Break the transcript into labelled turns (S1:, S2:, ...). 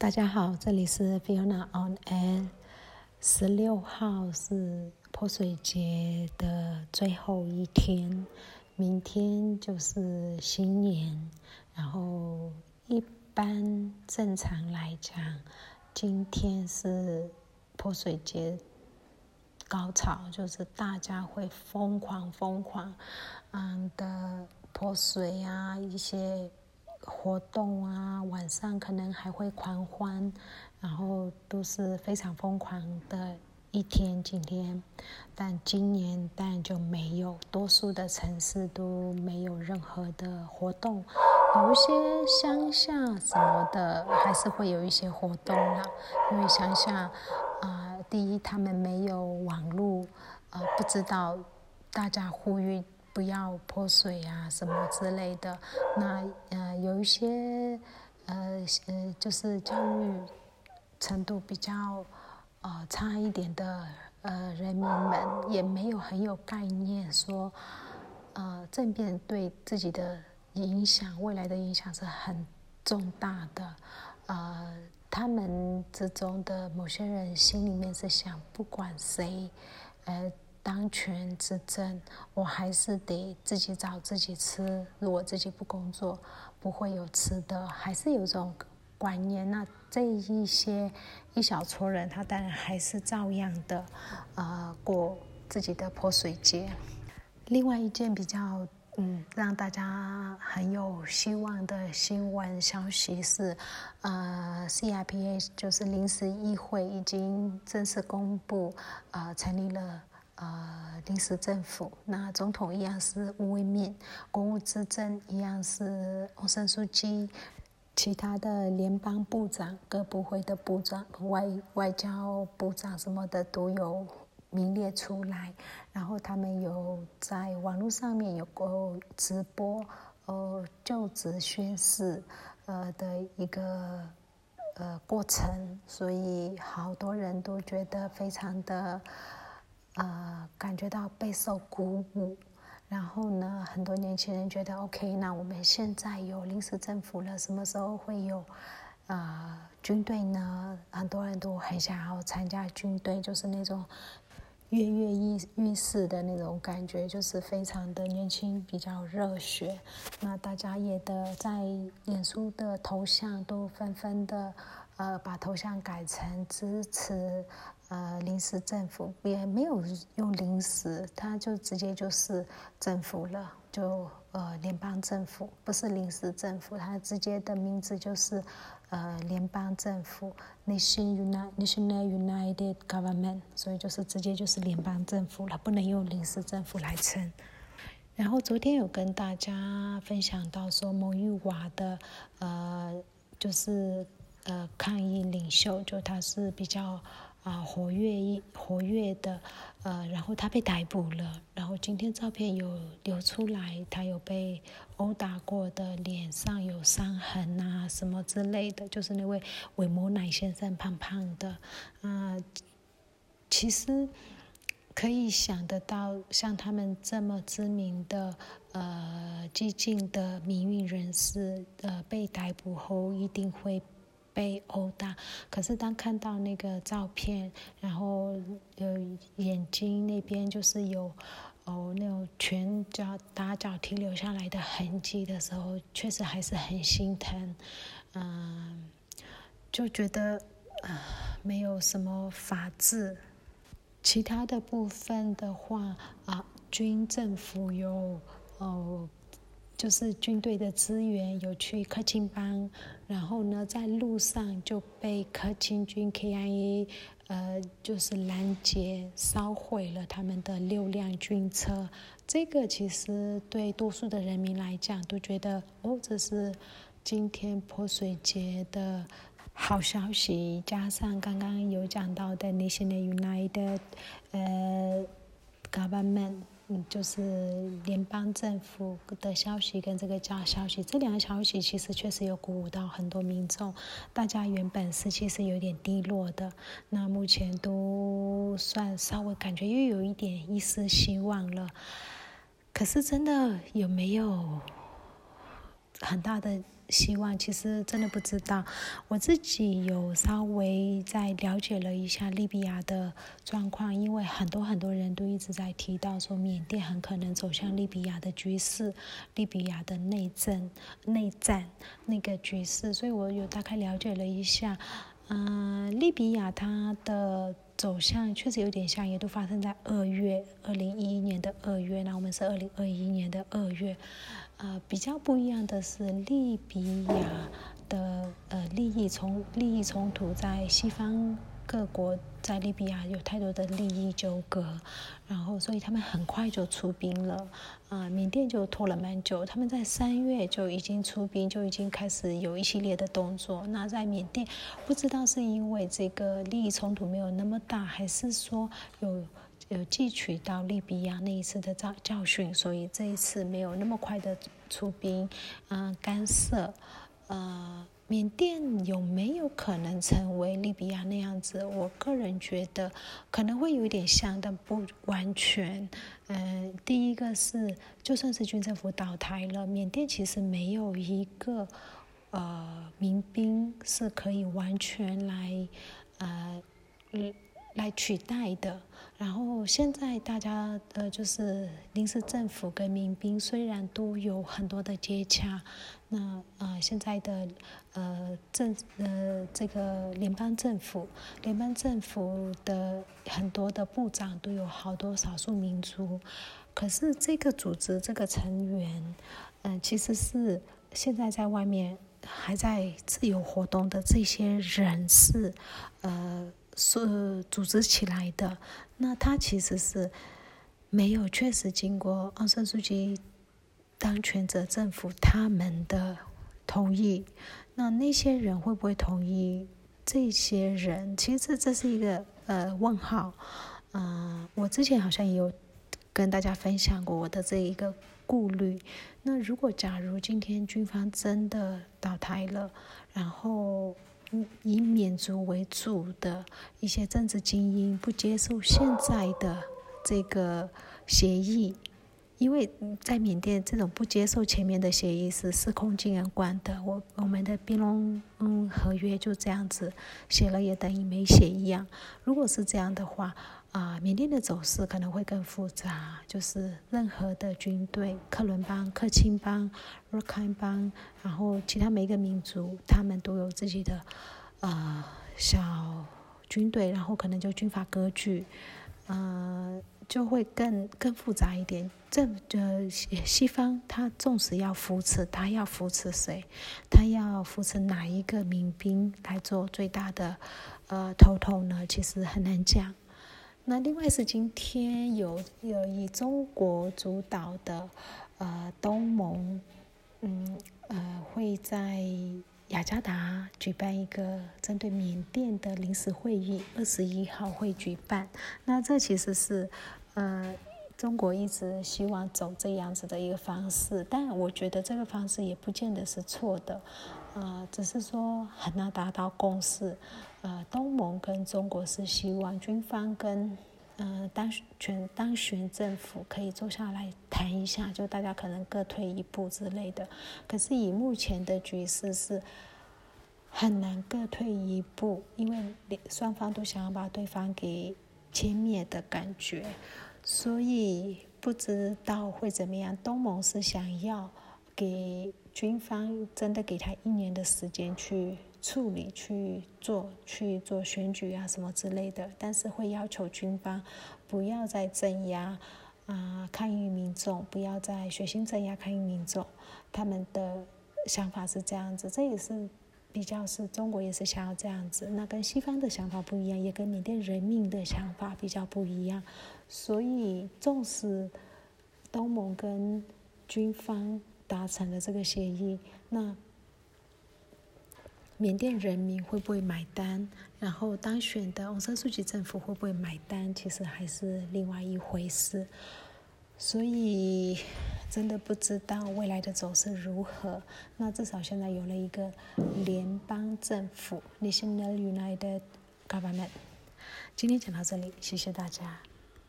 S1: 大家好，这里是 Fiona on Air。十六号是泼水节的最后一天，明天就是新年。然后一般正常来讲，今天是泼水节高潮，就是大家会疯狂疯狂，嗯的泼水啊，一些。活动啊，晚上可能还会狂欢，然后都是非常疯狂的一天。今天，但今年但就没有，多数的城市都没有任何的活动。有一些乡下什么的，还是会有一些活动啦。因为乡下，啊，第一他们没有网络，呃，不知道大家呼吁。不要泼水啊，什么之类的。那呃，有一些呃呃，就是教育程度比较呃差一点的呃人民们，也没有很有概念，说呃政变对自己的影响，未来的影响是很重大的。呃，他们之中的某些人心里面是想，不管谁，呃。当权执政，我还是得自己找自己吃。如果自己不工作，不会有吃的，还是有种观念。那这一些一小撮人，他当然还是照样的，呃，过自己的泼水节。另外一件比较嗯让大家很有希望的新闻消息是，呃，CIPA 就是临时议会已经正式公布，呃，成立了。呃，临时政府，那总统一样是吴为敏，国务资政一样是翁山书记，其他的联邦部长、各部会的部长、外外交部长什么的都有名列出来，然后他们有在网络上面有过直播，呃，就职宣誓，呃的一个呃过程，所以好多人都觉得非常的。呃，感觉到备受鼓舞，然后呢，很多年轻人觉得 OK，那我们现在有临时政府了，什么时候会有呃军队呢？很多人都很想要参加军队，就是那种跃跃欲欲试的那种感觉，就是非常的年轻，比较热血。那大家也的在脸书的头像都纷纷的呃把头像改成支持。呃，临时政府也没有用临时，他就直接就是政府了，就呃联邦政府，不是临时政府，它直接的名字就是呃联邦政府，National United Government，所以就是直接就是联邦政府了，不能用临时政府来称。然后昨天有跟大家分享到说，蒙玉娃的呃就是呃抗议领袖，就他是比较。啊，活跃一活跃的，呃，然后他被逮捕了，然后今天照片有流出来，他有被殴打过的，脸上有伤痕啊，什么之类的，就是那位韦摩乃先生，胖胖的，啊，其实可以想得到，像他们这么知名的，呃，激进的民运人士，呃，被逮捕后一定会。被殴打，可是当看到那个照片，然后呃眼睛那边就是有哦那种拳脚打脚踢留下来的痕迹的时候，确实还是很心疼，嗯，就觉得啊没有什么法治。其他的部分的话啊，军政府有哦。就是军队的资源有去克钦邦，然后呢，在路上就被克钦军 KIA，呃，就是拦截烧毁了他们的六辆军车。这个其实对多数的人民来讲都觉得，哦，这是今天泼水节的好消息。加上刚刚有讲到的 National United，呃，Government。嗯，就是联邦政府的消息跟这个假消息，这两个消息其实确实有鼓舞到很多民众。大家原本士气是有点低落的，那目前都算稍微感觉又有一点一丝希望了。可是真的有没有很大的希望？其实真的不知道。我自己有稍微在了解了一下利比亚的状况，因为很多很多人都一直在提到说缅甸很可能走向利比亚的局势，利比亚的内政、内战那个局势，所以我有大概了解了一下。嗯，利比亚它的走向确实有点像，也都发生在二月，二零一一年的二月。那我们是二零二一年的二月。呃，比较不一样的是，利比亚的呃利益冲利益冲突在西方。各国在利比亚有太多的利益纠葛，然后所以他们很快就出兵了。啊，缅甸就拖了蛮久，他们在三月就已经出兵，就已经开始有一系列的动作。那在缅甸，不知道是因为这个利益冲突没有那么大，还是说有有汲取到利比亚那一次的教教训，所以这一次没有那么快的出兵，嗯，干涉，呃。缅甸有没有可能成为利比亚那样子？我个人觉得可能会有一点像，但不完全。嗯，第一个是，就算是军政府倒台了，缅甸其实没有一个呃民兵是可以完全来呃嗯。来取代的。然后现在大家呃，就是临时政府跟民兵虽然都有很多的接洽，那呃现在的呃政呃这个联邦政府，联邦政府的很多的部长都有好多少数民族，可是这个组织这个成员，嗯，其实是现在在外面还在自由活动的这些人是呃。是组织起来的，那他其实是没有确实经过奥山素季当权者政府他们的同意。那那些人会不会同意？这些人其实这是一个呃问号。嗯，我之前好像也有跟大家分享过我的这一个顾虑。那如果假如今天军方真的倒台了，然后。以缅族为主的一些政治精英不接受现在的这个协议，因为在缅甸这种不接受前面的协议是司空见惯的。我我们的槟榔嗯合约就这样子写了也等于没写一样。如果是这样的话。啊，缅甸的走势可能会更复杂，就是任何的军队，克伦邦、克钦邦、若开邦，然后其他每一个民族，他们都有自己的呃小军队，然后可能就军阀割据，呃，就会更更复杂一点。这呃西方，他纵使要扶持，他要扶持谁？他要扶持哪一个民兵来做最大的呃头头呢？其实很难讲。那另外是今天有有以中国主导的呃东盟，嗯呃会在雅加达举办一个针对缅甸的临时会议，二十一号会举办。那这其实是呃中国一直希望走这样子的一个方式，但我觉得这个方式也不见得是错的，呃只是说很难达到共识。呃，东盟跟中国是希望军方跟呃当选当选政府可以坐下来谈一下，就大家可能各退一步之类的。可是以目前的局势是很难各退一步，因为双方都想要把对方给歼灭的感觉，所以不知道会怎么样。东盟是想要给军方真的给他一年的时间去。处理去做去做选举啊什么之类的，但是会要求军方不要再镇压啊抗议民众，不要再血腥镇压抗议民众。他们的想法是这样子，这也是比较是中国也是想要这样子。那跟西方的想法不一样，也跟缅甸人民的想法比较不一样。所以，纵使东盟跟军方达成了这个协议，那。缅甸人民会不会买单？然后当选的昂山苏吉政府会不会买单？其实还是另外一回事。所以真的不知道未来的走势如何。那至少现在有了一个联邦政府 （National United Government）。今天讲到这里，谢谢大家。